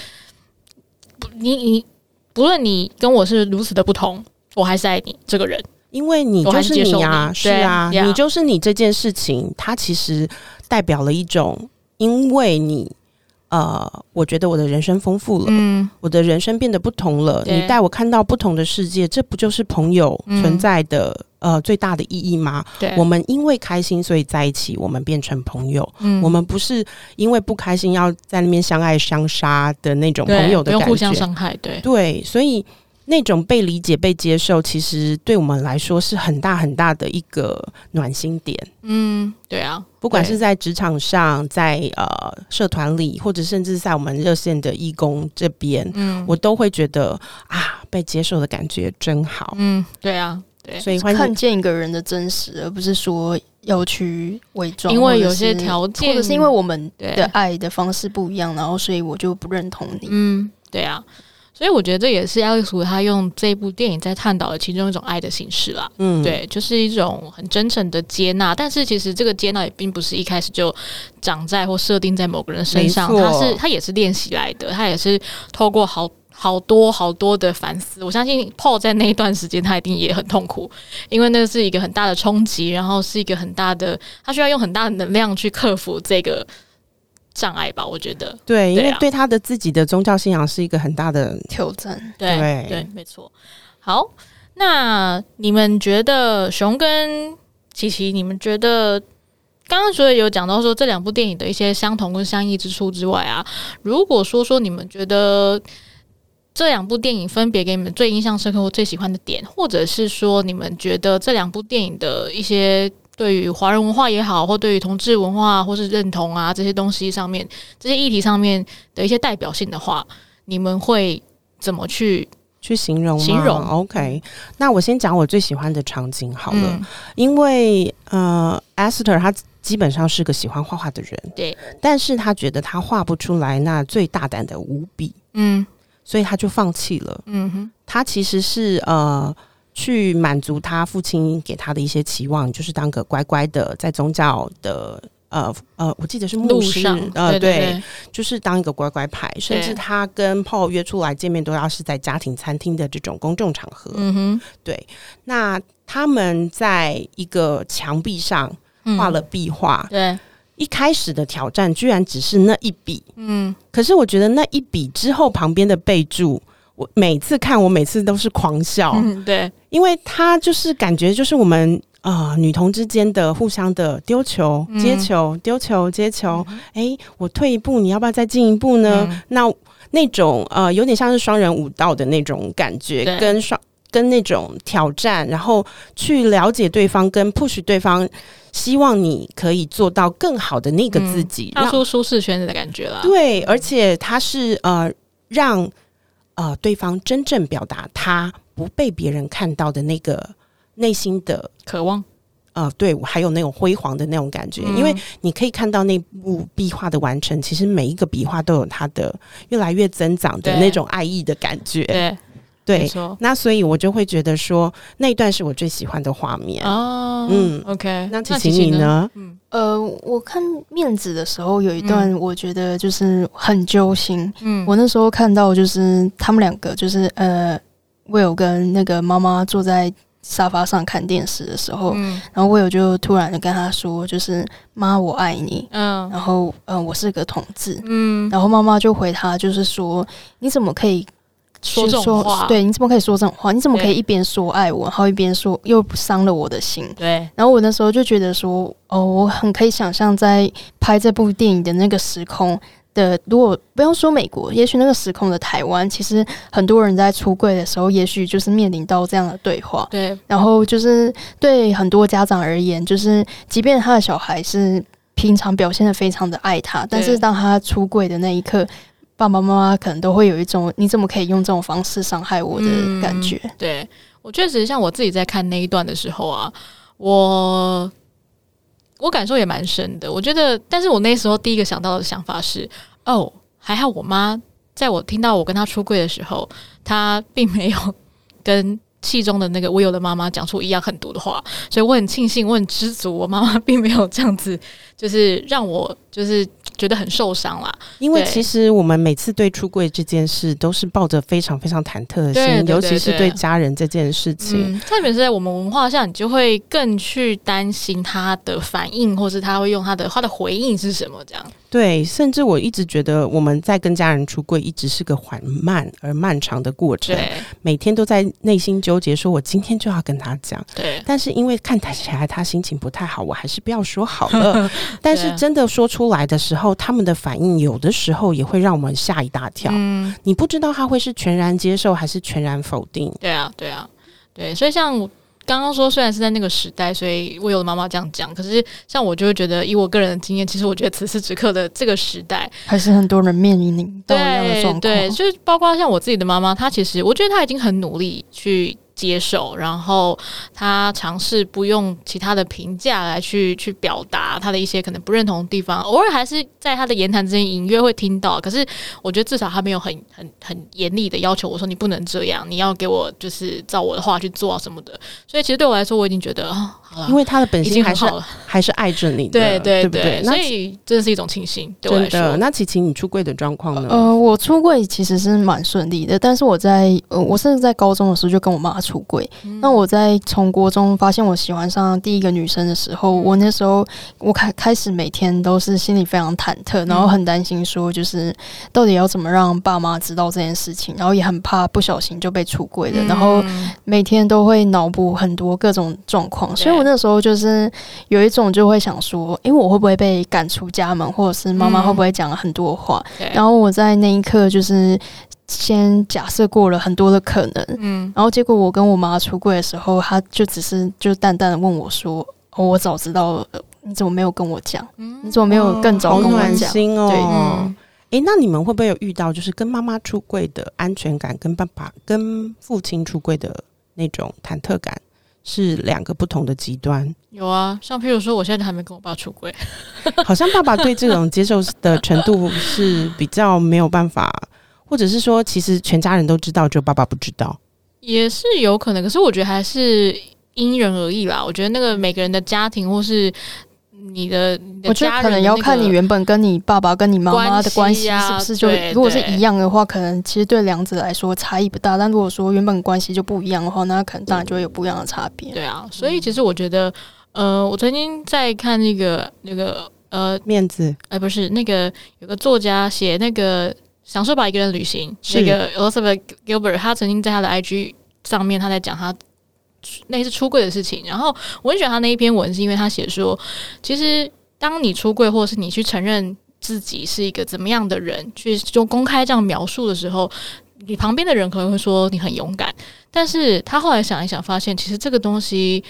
你你不论你跟我是如此的不同，我还是爱你这个人。因为你就是你啊，是啊，你就是你这件事情，它其实代表了一种，因为你呃，我觉得我的人生丰富了，嗯，我的人生变得不同了。你带我看到不同的世界，这不就是朋友存在的、嗯、呃最大的意义吗？对，我们因为开心所以在一起，我们变成朋友。嗯，我们不是因为不开心要在那边相爱相杀的那种朋友的感觉，互相伤害。对对，所以那种被理解、被接受，其实对我们来说是很大很大的一个暖心点。嗯，对啊。不管是在职场上，在呃社团里，或者甚至在我们热线的义工这边，嗯，我都会觉得啊，被接受的感觉真好。嗯，对啊，对，所以看见一个人的真实，而不是说要去伪装，因为有些条件，或者是因为我们的爱的方式不一样，然后所以我就不认同你。嗯，对啊。所以我觉得这也是爱丽丝她用这部电影在探讨的其中一种爱的形式啦。嗯，对，就是一种很真诚的接纳。但是其实这个接纳也并不是一开始就长在或设定在某个人身上，他是他也是练习来的，他也是透过好好多好多的反思。我相信 Paul 在那一段时间他一定也很痛苦，因为那是一个很大的冲击，然后是一个很大的，他需要用很大的能量去克服这个。障碍吧，我觉得对，因为对他的自己的宗教信仰是一个很大的挑战。对对，对，没错。好，那你们觉得熊跟琪琪，你们觉得刚刚所以有讲到说这两部电影的一些相同跟相异之处之外啊，如果说说你们觉得这两部电影分别给你们最印象深刻或最喜欢的点，或者是说你们觉得这两部电影的一些。对于华人文化也好，或对于同志文化，或是认同啊这些东西上面，这些议题上面的一些代表性的话，你们会怎么去去形容？形容？OK，那我先讲我最喜欢的场景好了，嗯、因为呃，Esther 他基本上是个喜欢画画的人，对，但是他觉得他画不出来那最大胆的五笔，嗯，所以他就放弃了，嗯哼，他其实是呃。去满足他父亲给他的一些期望，就是当个乖乖的，在宗教的呃呃，我记得是牧师，呃对，对，对，对，就是当一个乖乖牌，甚至他跟 Paul 约出来见面，都要是在家庭餐厅的这种公众场合。嗯哼，对。那他们在一个墙壁上画了壁画，嗯，对。一开始的挑战居然只是那一笔，嗯。可是我觉得那一笔之后旁边的备注。我每次看，我每次都是狂笑，嗯、对，因为他就是感觉就是我们啊、呃、女同之间的互相的丢球、接球、丢球、接球。哎、嗯，我退一步，你要不要再进一步呢？嗯、那那种呃，有点像是双人舞蹈的那种感觉，跟双跟那种挑战，然后去了解对方，跟 push 对方，希望你可以做到更好的那个自己，踏、嗯、出舒适圈子的感觉了。对，而且他是呃让。呃，对方真正表达他不被别人看到的那个内心的渴望，呃，对，还有那种辉煌的那种感觉，嗯、因为你可以看到那部壁画的完成，其实每一个笔画都有它的越来越增长的那种爱意的感觉，对。对，那所以我就会觉得说那一段是我最喜欢的画面哦。嗯，OK，那琪琪你呢？嗯，呃，我看面子的时候有一段，我觉得就是很揪心。嗯，我那时候看到就是他们两个就是呃，Will 跟那个妈妈坐在沙发上看电视的时候，嗯，然后 Will 就突然的跟他说，就是妈，我爱你。嗯，然后嗯、呃，我是个同志。嗯，然后妈妈就回他，就是说你怎么可以？说这种话，对，你怎么可以说这种话？你怎么可以一边说爱我，然后一边说又伤了我的心？对。然后我那时候就觉得说，哦，我很可以想象在拍这部电影的那个时空的，如果不要说美国，也许那个时空的台湾，其实很多人在出柜的时候，也许就是面临到这样的对话。对。然后就是对很多家长而言，就是即便他的小孩是平常表现的非常的爱他，但是当他出柜的那一刻。爸爸妈妈可能都会有一种你怎么可以用这种方式伤害我的感觉。对，我确实像我自己在看那一段的时候啊，我我感受也蛮深的。我觉得，但是我那时候第一个想到的想法是，哦，还好我妈在我听到我跟她出柜的时候，她并没有跟戏中的那个 Will 的妈妈讲出一样狠毒的话，所以我很庆幸，我很知足，我妈妈并没有这样子，就是让我就是。觉得很受伤啦，因为其实我们每次对出柜这件事都是抱着非常非常忐忑的心，对对对对，尤其是对家人这件事情。嗯、特别是在我们文化下，你就会更去担心他的反应，或是他会用他的他的回应是什么这样。对，甚至我一直觉得我们在跟家人出柜，一直是个缓慢而漫长的过程。每天都在内心纠结，说我今天就要跟他讲。对，但是因为看起来他心情不太好，我还是不要说好了。但是真的说出来的时候，他们的反应有的时候也会让我们吓一大跳。嗯，你不知道他会是全然接受还是全然否定。对啊，对啊，对，所以像。刚刚说，虽然是在那个时代，所以我有的妈妈这样讲。可是，像我就会觉得，以我个人的经验，其实我觉得此时此刻的这个时代，还是很多人面临到一样的状况。对，就是包括像我自己的妈妈，她其实我觉得她已经很努力去。接受，然后他尝试不用其他的评价来去去表达他的一些可能不认同的地方，偶尔还是在他的言谈之间隐约会听到。可是我觉得至少他没有很很很严厉的要求我说，你不能这样，你要给我就是照我的话去做啊什么的。所以其实对我来说，我已经觉得，因为他的本心还是还是爱着你的，对对对，对不对？所以这是一种庆幸。对我来说。真的，那琪琪，你出柜的状况呢？呃，我出柜其实是蛮顺利的，但是我在呃，我甚至在高中的时候就跟我妈出柜。嗯那我在从国中发现我喜欢上第一个女生的时候，我那时候我开开始每天都是心里非常忐忑，然后很担心说就是到底要怎么让爸妈知道这件事情，然后也很怕不小心就被出柜了，然后每天都会脑补很多各种状况，所以我那时候就是有一种就会想说，因为我会不会被赶出家门，或者是妈妈会不会讲了很多话，然后我在那一刻就是。先假设过了很多的可能，嗯，然后结果我跟我妈出柜的时候，她就只是就淡淡的问我说：“哦，我早知道了，你怎么没有跟我讲？你怎么没有更早跟我讲？”对，嗯，诶，那你们会不会有遇到就是跟妈妈出柜的安全感，跟爸爸跟父亲出柜的那种忐忑感是两个不同的极端？有啊，像譬如说，我现在还没跟我爸出轨，好像爸爸对这种接受的程度是比较没有办法。或者是说，其实全家人都知道，只有爸爸不知道，也是有可能。可是我觉得还是因人而异啦。我觉得那个每个人的家庭，或是你的，你的的，那个，我觉得可能要看你原本跟你爸爸跟你妈妈的关系是不是就，如果是一样的话，可能其实对两者来说差异不大。但如果说原本关系就不一样的话，那可能当然就会有不一样的差别。对啊，所以其实我觉得，呃，我曾经在看那个那个呃面子，哎，不是那个有个作家写那个。享受吧，一个人旅行。那个 Elizabeth Gilbert，他曾经在他的 IG 上面，他在讲他那次出柜的事情。然后我很喜欢他那一篇文，是因为他写说，其实当你出柜，或者是你去承认自己是一个怎么样的人，去就公开这样描述的时候，你旁边的人可能会说你很勇敢。但是他后来想一想，发现其实这个东西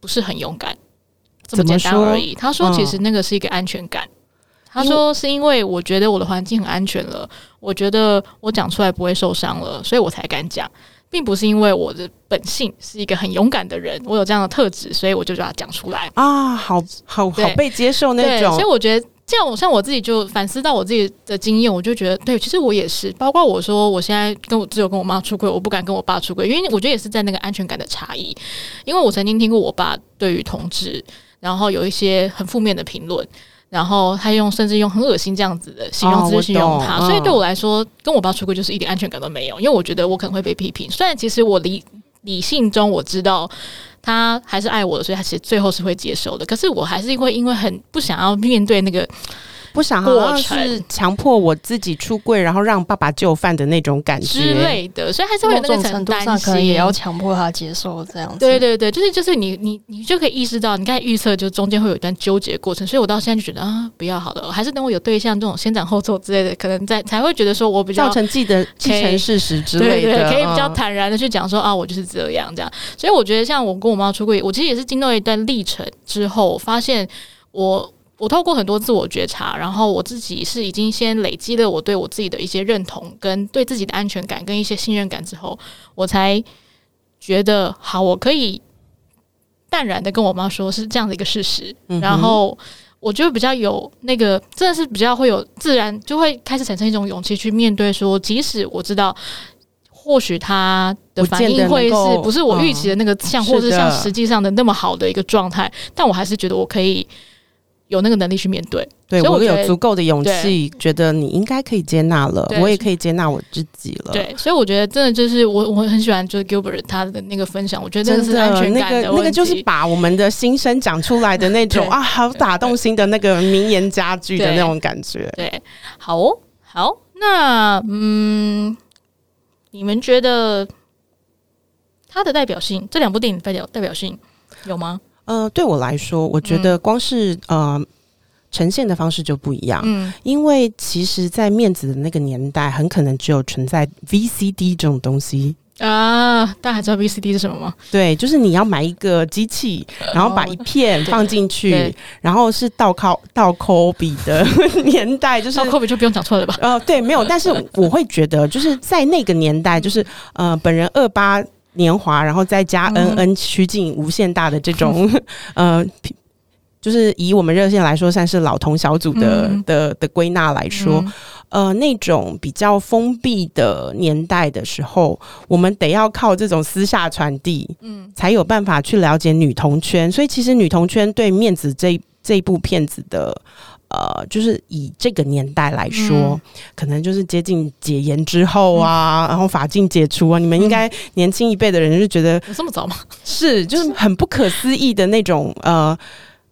不是很勇敢，这么简单而已。他说，其实那个是一个安全感。他说：“是因为我觉得我的环境很安全了，我觉得我讲出来不会受伤了，所以我才敢讲，并不是因为我的本性是一个很勇敢的人，我有这样的特质，所以我就把它讲出来啊，好好好被接受那种。所以我觉得这样，我像我自己就反思到我自己的经验，我就觉得对，其实我也是，包括我说我现在跟我只有跟我妈出轨，我不敢跟我爸出轨，因为我觉得也是在那个安全感的差异。因为我曾经听过我爸对于同志，然后有一些很负面的评论。”然后他用甚至用很恶心这样子的形容词形容他，哦、所以对我来说，跟我爸出轨就是一点安全感都没有，因为我觉得我可能会被批评。虽然其实我理理性中我知道他还是爱我的，所以他其实最后是会接受的。可是我还是会因为很不想要面对那个。不想过是强迫我自己出柜，然后让爸爸就范的那种感觉之类的，所以还是会有那个程度上可能也要强迫他接受这样子。对对对，就是就是你你你就可以意识到，你刚才预测就中间会有一段纠结的过程，所以我到现在就觉得啊，不要好了，还是等我有对象这种先斩后奏之类的，可能在才会觉得说我比较造成自己的既成事实之类的，对对对，可以比较坦然的去讲说啊，我就是这样这样。所以我觉得像我跟我妈出柜，我其实也是经过一段历程之后，发现我。我透过很多自我觉察，然后我自己是已经先累积了我对我自己的一些认同，跟对自己的安全感跟一些信任感之后，我才觉得好，我可以淡然的跟我妈说是这样的一个事实，嗯、然后我就比较有那个真的是比较会有自然，就会开始产生一种勇气去面对说，即使我知道或许他的反应会是不是我预期的那个像，嗯、或是像实际上的那么好的一个状态，但我还是觉得我可以。有那个能力去面对，对我，我有足够的勇气，觉得你应该可以接纳了，我也可以接纳我自己了。对，所以我觉得真的就是我我很喜欢就是 Gilbert 他的那个分享，我觉得真的是安全感的那个那个就是把我们的心声讲出来的那种啊，好打动心的那个名言佳句的那种感觉。对，对。好哦，好，那嗯，你们觉得他的代表性，这两部电影代表代表性有吗？呃，对我来说，我觉得光是、嗯、呃。呈现的方式就不一样，嗯，因为其实，在面子的那个年代，很可能只有存在 VCD 这种东西啊。大家还知道 VCD 是什么吗？对，就是你要买一个机器，然后把一片放进去，然后是倒扣倒抠比的 年代，就是倒抠比就不用讲错了吧？呃，对，没有，但是我会觉得，就是在那个年代，就是呃，本人二八年华，然后再加 NN 趋近无限大的这种、嗯、呃。就是以我们热线来说，算是老同小组的、嗯、的的归纳来说，嗯、呃，那种比较封闭的年代的时候，我们得要靠这种私下传递，嗯，才有办法去了解女同圈。所以，其实女同圈对面子这这一部片子的，呃，就是以这个年代来说，嗯、可能就是接近解严之后啊，嗯、然后法禁解除啊，你们应该年轻一辈的人就觉得、这么早吗？是，就是很不可思议的那种呃。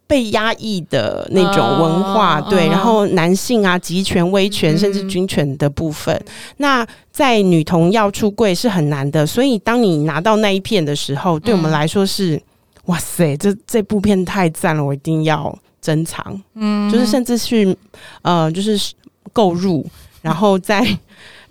被压抑的那种文化，uh, 对，uh, 然后男性啊，集权、威权，甚至军权的部分，嗯、那在女童要出柜是很难的。所以，当你拿到那一片的时候，对我们来说是，嗯、哇塞，这这部片太赞了，我一定要珍藏。嗯，就是甚至去呃，就是购入，然后再。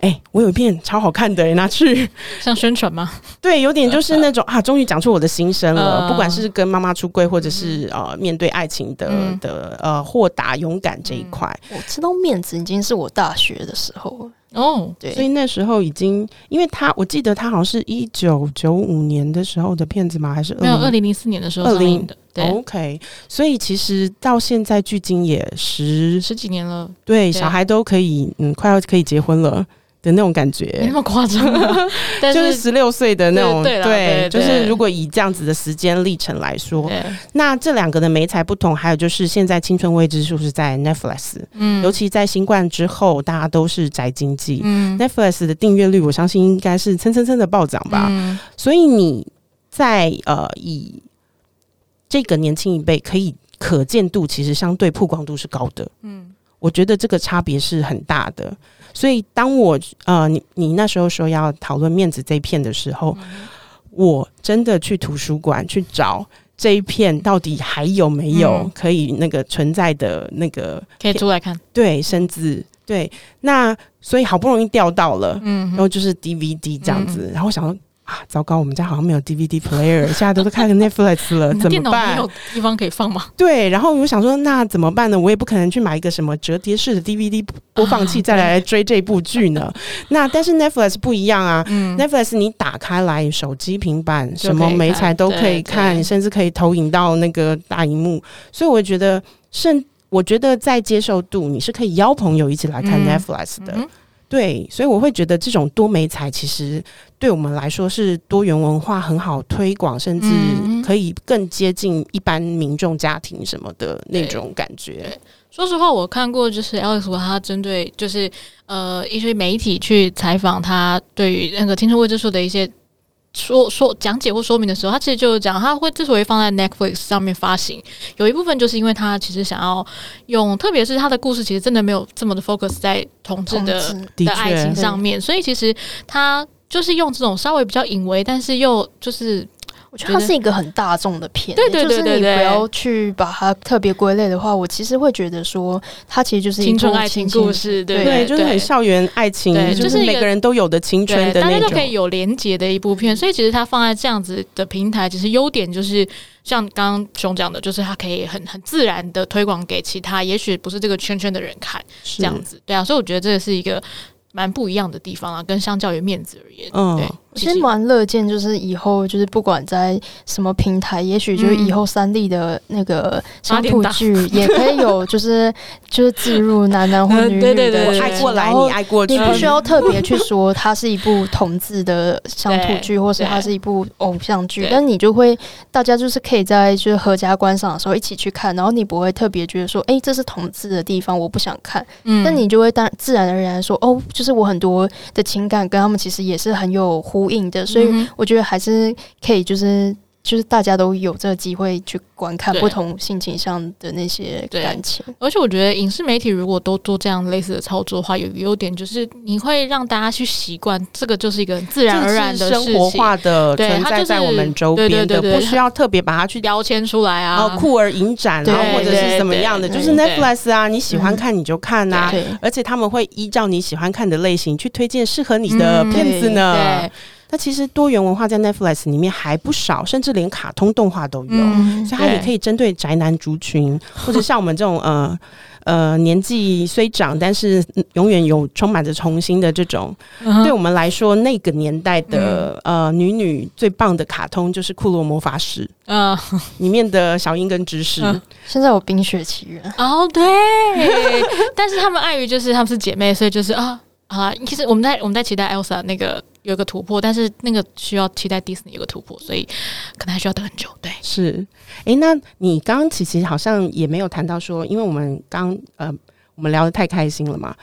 哎、欸，我有一片超好看的，拿去 像宣传吗？对，有点就是那种啊，终于讲出我的心声了。呃、不管是跟妈妈出柜，或者是呃面对爱情的、嗯、的呃豁达勇敢这一块、嗯，我知道面子已经是我大学的时候哦，对，所以那时候已经，因为他我记得他好像是一九九五年的时候的片子吗？还是20，没有二零零四年的时候上映的？对，OK。所以其实到现在距今也十十几年了，对，对小孩都可以嗯，快要可以结婚了。的那种感觉，没那么夸张、啊，就是十六岁的那种，对，对，对，对，就是如果以这样子的时间历程来说，那这两个的媒材不同，还有就是现在青春未知数是在 Netflix，嗯，尤其在新冠之后，大家都是宅经济，嗯，Netflix 的订阅率，我相信应该是蹭蹭蹭的暴涨吧，嗯，所以你在呃以这个年轻一辈可以可见度，其实相对曝光度是高的，嗯，我觉得这个差别是很大的。所以，当我呃，你你那时候说要讨论面子这一片的时候，嗯、我真的去图书馆去找这一片到底还有没有可以那个存在的那个可以出来看，对，甚至对，那所以好不容易调到了，嗯，然后就是 DVD 这样子，嗯、然后我想说。啊，糟糕！我们家好像没有 DVD player，现在都是看 Netflix 了，怎么办？没有地方可以放吗？对，然后我想说，那怎么办呢？我也不可能去买一个什么折叠式的 DVD 播放器再来追这部剧呢。啊、那但是 Netflix 不一样啊、嗯、，Netflix 你打开来，手机、平板什么媒材都可以看，你甚至可以投影到那个大荧幕。所以我觉得，甚我觉得在接受度，你是可以邀朋友一起来看 Netflix 的。嗯嗯对，所以我会觉得这种多媒材其实对我们来说是多元文化很好推广，甚至可以更接近一般民众家庭什么的那种感觉。说实话，我看过就是 Alex 他针对就是呃一些媒体去采访他对于那个听说未知数的一些。说说讲解或说明的时候，他其实就讲，他会之所以放在 Netflix 上面发行，有一部分就是因为他其实想要用，特别是他的故事其实真的没有这么的 focus 在同志的的爱情上面，所以其实他就是用这种稍微比较隐微，但是又就是。我觉得它是一个很大众的片，对对对对对，就是你不要去把它特别归类的话，我其实会觉得说，它其实就是一青春爱情故事，对对，就是很校园爱情，就是每个人都有的青春的那种，大家都可以有连结的一部片。所以其实它放在这样子的平台，其实优点就是像刚刚熊讲的，就是它可以很很自然的推广给其他，也许不是这个圈圈的人看，这样子，对啊。所以我觉得这是一个蛮不一样的地方啊，跟相较于面子而言，嗯，对。其实蛮乐见，就是以后就是不管在什么平台，也许就是以后三 D 的那个乡土剧 也可以有，就是就是置入男男或女女的，爱过来你爱过去，你不需要特别去说它是一部同志的乡土 剧，或是它是一部偶像剧，但你就会大家就是可以在就是合家观赏的时候一起去看，然后你不会特别觉得说，哎，这是同志的地方，我不想看，嗯，那你就会当自然而然说，哦，就是我很多的情感跟他们其实也是很有呼应的，所以我觉得还是可以，就是就是大家都有这个机会去观看不同性倾向的那些感情。而且我觉得影视媒体如果都做这样类似的操作的话，有一个优点就是你会让大家去习惯，这个就是一个自然而然的生活化的存在在我们周边的，不需要特别把它去标签出来啊，酷儿影展啊，或者是什么样的，就是 Netflix 啊，你喜欢看你就看啊，而且他们会依照你喜欢看的类型去推荐适合你的片子呢。那其实多元文化在 Netflix 里面还不少，甚至连卡通动画都有，嗯、所以它也可以针对宅男族群，或者像我们这种呃呃年纪虽长，但是永远有充满着童心的这种，嗯、对我们来说那个年代的、嗯、呃女女最棒的卡通就是《库洛魔法使》嗯，里面的小樱跟芝士。嗯、现在有《冰雪奇缘》哦，对，但是他们碍于就是他们是姐妹，所以就是啊。啊，其实我们在我们在期待 Elsa 那个有一个突破，但是那个需要期待 Disney 有个突破，所以可能还需要等很久。对，是。哎，那你刚刚其实好像也没有谈到说，因为我们刚呃我们聊得太开心了嘛，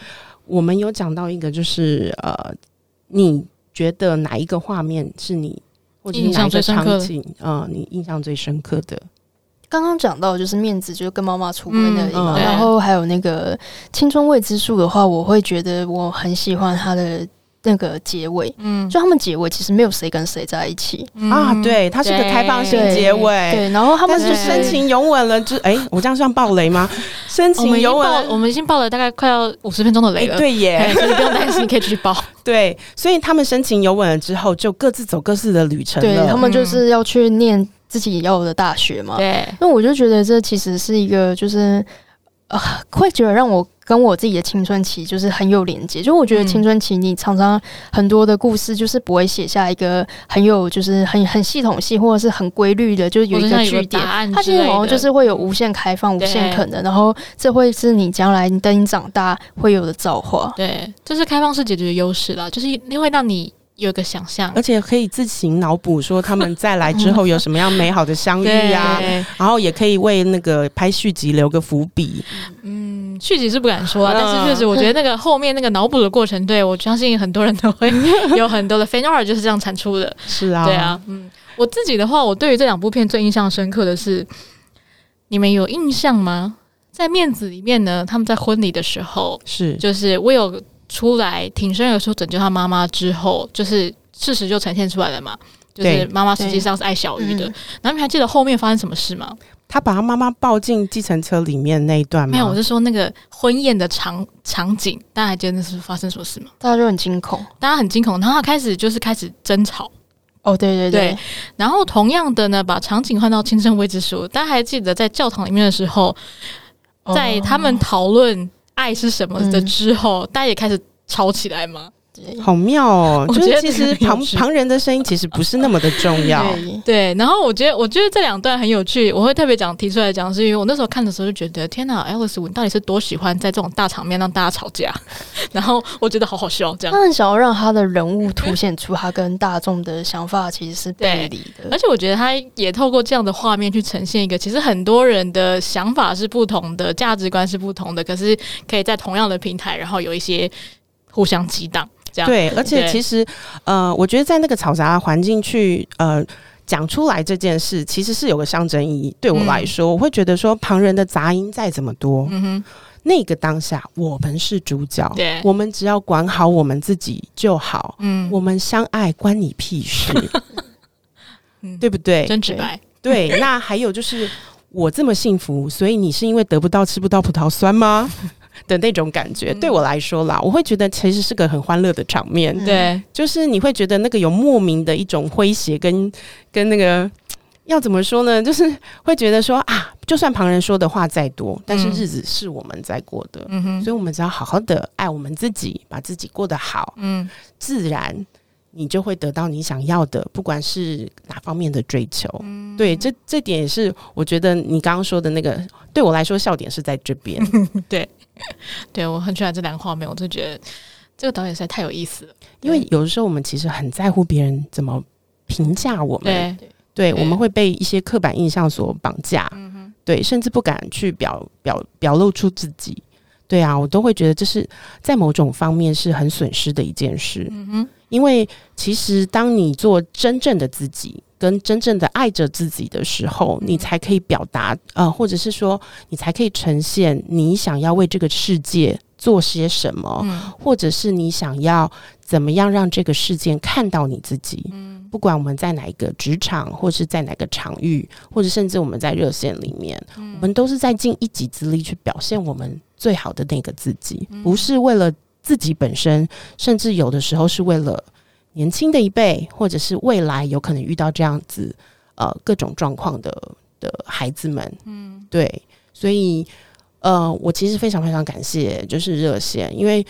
我们有讲到一个就是呃，你觉得哪一个画面是你或者是哪一个场景啊、呃，你印象最深刻的？刚刚讲到就是面子，就是跟妈妈出轨的地方，然后还有那个青春未知数的话，我会觉得我很喜欢他的那个结尾。嗯，就他们结尾其实没有谁跟谁在一起啊，对，它是个开放性结尾。对，然后他们是深情拥吻了，就 哎，我这样算暴雷吗？深情拥吻，我们已经爆了大概快要五十分钟的雷了。对耶，所以不用担心，你可以继续爆。对，所以他们深情拥吻了之后，就各自走各自的旅程了。对，他们就是要去念。自己要的大学嘛，对，那我就觉得这其实是一个，就是呃，会觉得让我跟我自己的青春期就是很有连接。就我觉得青春期你常常很多的故事就是不会写下一个很有，就是很很系统性或者是很规律的，就是有一个句点，它其实好像就是会有无限开放、无限可能，然后这会是你将来等你长大会有的造化。对，这是开放式解决的优势啦，就是因为让你。有个想象，而且可以自行脑补说他们再来之后有什么样美好的相遇啊，然后也可以为那个拍续集留个伏笔。嗯，续集是不敢说啊，但是确实我觉得那个后面那个脑补的过程，对，我相信很多人都会有很多的 fan art 就是这样产出的。是啊，对啊，嗯，我自己的话，我对于这两部片最印象深刻的是，你们有印象吗？在面子里面呢，他们在婚礼的时候是，就是我有。出来挺身而出拯救他妈妈之后，就是事实就呈现出来了嘛。就是妈妈实际上是爱小鱼的。然后你还记得后面发生什么事吗？他把他妈妈抱进计程车里面那一段吗？没有，我是说那个婚宴的场场景，大家还记得那是发生什么事吗？大家就很惊恐，大家很惊恐。然后他开始就是开始争吵。哦，对对对。对然后同样的呢，把场景换到青春未知数，大家还记得在教堂里面的时候，在他们讨论。爱是什么的之后，嗯、大家也开始吵起来吗？好妙哦！我觉得其实旁旁人的声音其实不是那么的重要。对，对，然后我觉得，我觉得这两段很有趣，我会特别讲提出来讲，是因为我那时候看的时候就觉得，天哪，Alice 你到底是多喜欢在这种大场面让大家吵架？然后我觉得好好笑，这样。他很想要让他的人物凸显出他跟大众的想法其实是背离的，而且我觉得他也透过这样的画面去呈现一个，其实很多人的想法是不同的，价值观是不同的，可是可以在同样的平台，然后有一些互相激荡。对，而且其实，呃，我觉得在那个嘈杂的环境去呃讲出来这件事，其实是有个象征意义。对我来说，嗯、我会觉得说，旁人的杂音再怎么多，嗯哼，那个当下我们是主角，对，我们只要管好我们自己就好，嗯，我们相爱关你屁事，嗯，对不对？真直白。对，那还有就是我这么幸福，所以你是因为得不到吃不到葡萄酸吗？的那种感觉，对我来说啦，我会觉得其实是个很欢乐的场面。对，就是你会觉得那个有莫名的一种诙谐，跟跟那个要怎么说呢？就是会觉得说啊，就算旁人说的话再多，但是日子是我们在过的，嗯哼，所以我们只要好好的爱我们自己，把自己过得好，嗯，自然你就会得到你想要的，不管是哪方面的追求。嗯、对，这这点也是我觉得你刚刚说的那个，对我来说笑点是在这边。对，对我很喜欢这两个画面，我就觉得这个导演实在太有意思了。因为有的时候我们其实很在乎别人怎么评价我们，对，对，我们会被一些刻板印象所绑架，嗯，对，甚至不敢去表表表露出自己。对啊，我都会觉得这是在某种方面是很损失的一件事。嗯哼。因为其实，当你做真正的自己，跟真正的爱着自己的时候，你才可以表达，呃，或者是说，你才可以呈现你想要为这个世界做些什么，嗯、或者是你想要怎么样让这个世界看到你自己。嗯，不管我们在哪一个职场，或是在哪个场域，或者甚至我们在热线里面，嗯、我们都是在尽一己之力去表现我们最好的那个自己，不是为了。自己本身，甚至有的时候是为了年轻的一辈，或者是未来有可能遇到这样子呃各种状况的的孩子们，嗯，对，所以呃，我其实非常非常感谢，就是热线，因为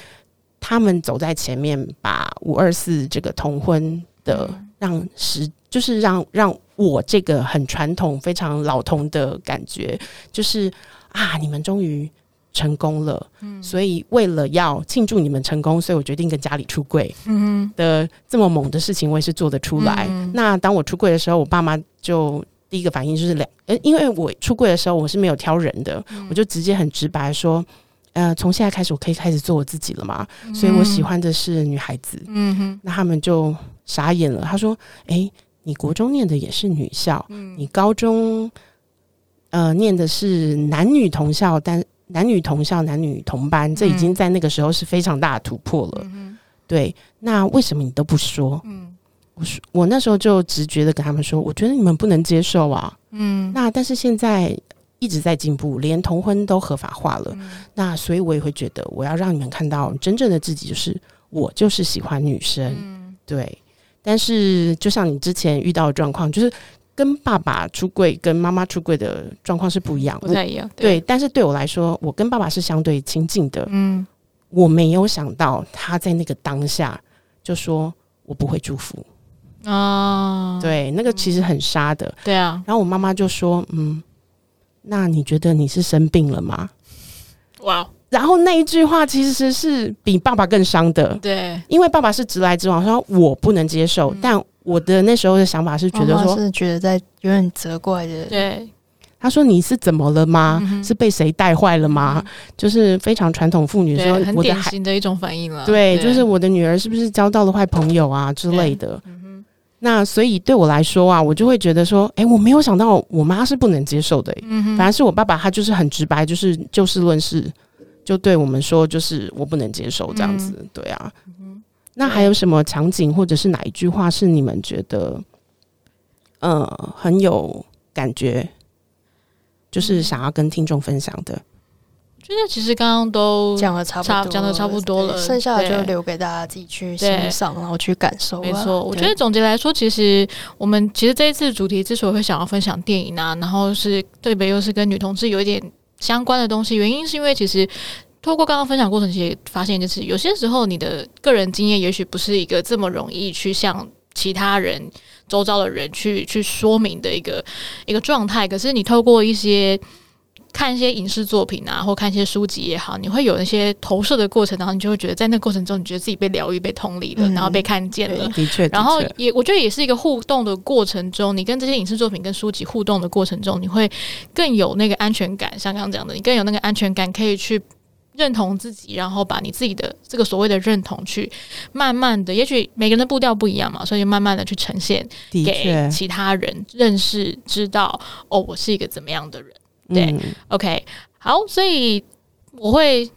他们走在前面，把五二四这个同婚的让时，就是让让我这个很传统、非常老同的感觉，就是啊，你们终于。成功了，嗯，所以为了要庆祝你们成功，所以我决定跟家里出柜，嗯的这么猛的事情，我也是做得出来。嗯、那当我出柜的时候，我爸妈就第一个反应就是两，呃，因为我出柜的时候我是没有挑人的，嗯、我就直接很直白说，呃，从现在开始我可以开始做我自己了嘛，嗯、所以我喜欢的是女孩子，嗯哼，那他们就傻眼了，他说，哎、欸，你国中念的也是女校，嗯，你高中呃念的是男女同校，但男女同校、男女同班，这已经在那个时候是非常大的突破了。嗯、对，那为什么你都不说？嗯，我说我那时候就直觉的跟他们说，我觉得你们不能接受啊。嗯，那但是现在一直在进步，连同婚都合法化了。嗯、那所以我也会觉得，我要让你们看到真正的自己，就是我就是喜欢女生。嗯、对，但是就像你之前遇到的状况，就是。跟爸爸出柜跟妈妈出柜的状况是不一样，不太一样。对，但是对我来说，我跟爸爸是相对亲近的。嗯，我没有想到他在那个当下就说我不会祝福啊。对，那个其实很杀的。对啊。然后我妈妈就说：“嗯，那你觉得你是生病了吗？”哇。然后那一句话其实是比爸爸更伤的。对，因为爸爸是直来直往，说我不能接受，但。我的那时候的想法是觉得说，是觉得在有点责怪的。对，他说你是怎么了吗？嗯、是被谁带坏了吗？嗯、就是非常传统妇女说，很典型的一种反应了。对，对就是我的女儿是不是交到了坏朋友啊之类的？那所以对我来说啊，我就会觉得说，哎、欸，我没有想到我妈是不能接受的、欸。嗯哼。反而是我爸爸，他就是很直白，就是就事论事，就对我们说，就是我不能接受这样子。嗯、对啊。那还有什么场景，或者是哪一句话是你们觉得，呃，很有感觉，就是想要跟听众分享的？觉得其实刚刚都讲的差不多，讲的差不多了，剩下的就留给大家自己去欣赏，然后去感受。没错，我觉得总结来说，其实我们其实这一次主题之所以会想要分享电影啊，然后是对别又是跟女同志有一点相关的东西，原因是因为其实。透过刚刚分享过程，其实发现就是有些时候你的个人经验也许不是一个这么容易去向其他人、周遭的人去去说明的一个一个状态。可是你透过一些看一些影视作品啊，或看一些书籍也好，你会有那些投射的过程，然后你就会觉得在那个过程中，你觉得自己被疗愈、被同理了，嗯、然后被看见了。的确，然后也我觉得也是一个互动的过程中，你跟这些影视作品跟书籍互动的过程中，你会更有那个安全感。像刚刚讲的，你更有那个安全感，可以去。认同自己，然后把你自己的这个所谓的认同，去慢慢的，也许每个人的步调不一样嘛，所以慢慢的去呈现给其他人认识、知道哦，我是一个怎么样的人。对、嗯、OK，好，所以我会。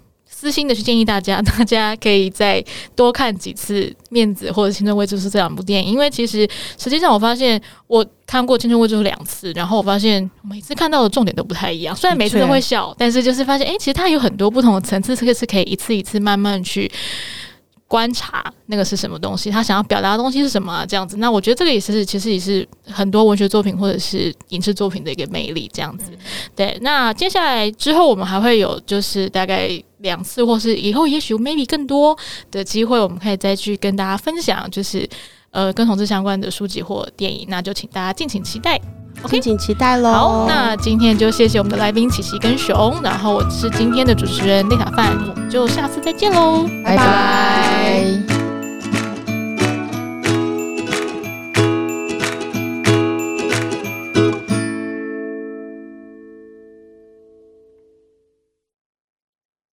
私心的去建议大家，大家可以再多看几次《面子》或者《青春未知数》这两部电影，因为其实实际上我发现我看过《青春未知数》两次，然后我发现每次看到的重点都不太一样。虽然每次都会笑，但是就是发现，哎、欸，其实它有很多不同的层次，这个是可以一次一次慢慢去观察那个是什么东西，他想要表达的东西是什么？这样子，那我觉得这个也是其实也是很多文学作品或者是影视作品的一个魅力。这样子，对。那接下来之后我们还会有就是大概两次，或是以后也许 maybe 更多的机会，我们可以再去跟大家分享，就是呃跟同志相关的书籍或电影。那就请大家敬请期待。敬请期待喽！好，那今天就谢谢我们的来宾琪琪跟熊，然后我是今天的主持人丽塔范，我们就下次再见喽，拜拜。